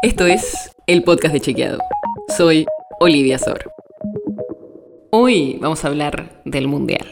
Esto es el podcast de Chequeado. Soy Olivia Sor. Hoy vamos a hablar del Mundial.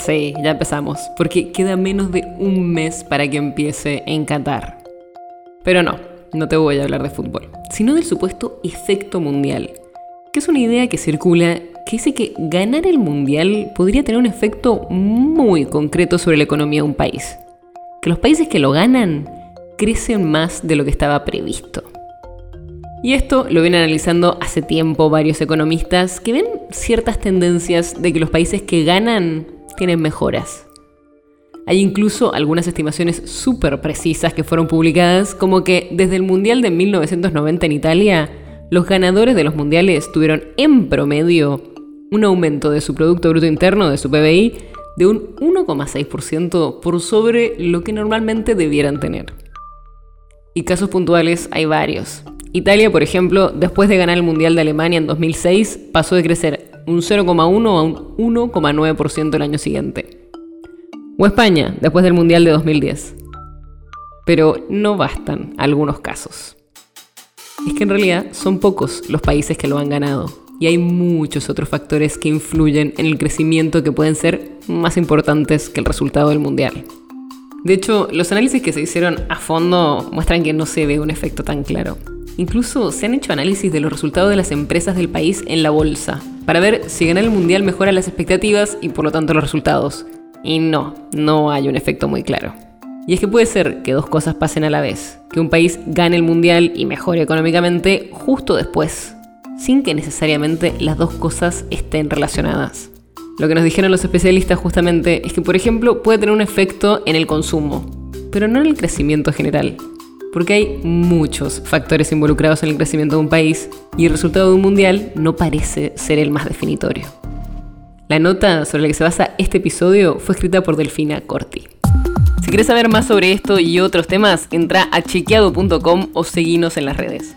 Sí, ya empezamos, porque queda menos de un mes para que empiece en Qatar. Pero no, no te voy a hablar de fútbol, sino del supuesto efecto mundial, que es una idea que circula que dice que ganar el mundial podría tener un efecto muy concreto sobre la economía de un país. Que los países que lo ganan crecen más de lo que estaba previsto. Y esto lo vienen analizando hace tiempo varios economistas que ven ciertas tendencias de que los países que ganan tienen mejoras. Hay incluso algunas estimaciones súper precisas que fueron publicadas, como que desde el Mundial de 1990 en Italia, los ganadores de los mundiales tuvieron en promedio un aumento de su Producto Bruto Interno, de su PBI, de un 1,6% por sobre lo que normalmente debieran tener. Y casos puntuales hay varios. Italia, por ejemplo, después de ganar el Mundial de Alemania en 2006, pasó de crecer un 0,1 a un 1,9% el año siguiente. O España, después del Mundial de 2010. Pero no bastan algunos casos. Es que en realidad son pocos los países que lo han ganado, y hay muchos otros factores que influyen en el crecimiento que pueden ser más importantes que el resultado del Mundial. De hecho, los análisis que se hicieron a fondo muestran que no se ve un efecto tan claro. Incluso se han hecho análisis de los resultados de las empresas del país en la bolsa, para ver si ganar el mundial mejora las expectativas y por lo tanto los resultados. Y no, no hay un efecto muy claro. Y es que puede ser que dos cosas pasen a la vez, que un país gane el mundial y mejore económicamente justo después, sin que necesariamente las dos cosas estén relacionadas. Lo que nos dijeron los especialistas justamente es que, por ejemplo, puede tener un efecto en el consumo, pero no en el crecimiento general. Porque hay muchos factores involucrados en el crecimiento de un país y el resultado de un mundial no parece ser el más definitorio. La nota sobre la que se basa este episodio fue escrita por Delfina Corti. Si quieres saber más sobre esto y otros temas, entra a chequeado.com o seguinos en las redes.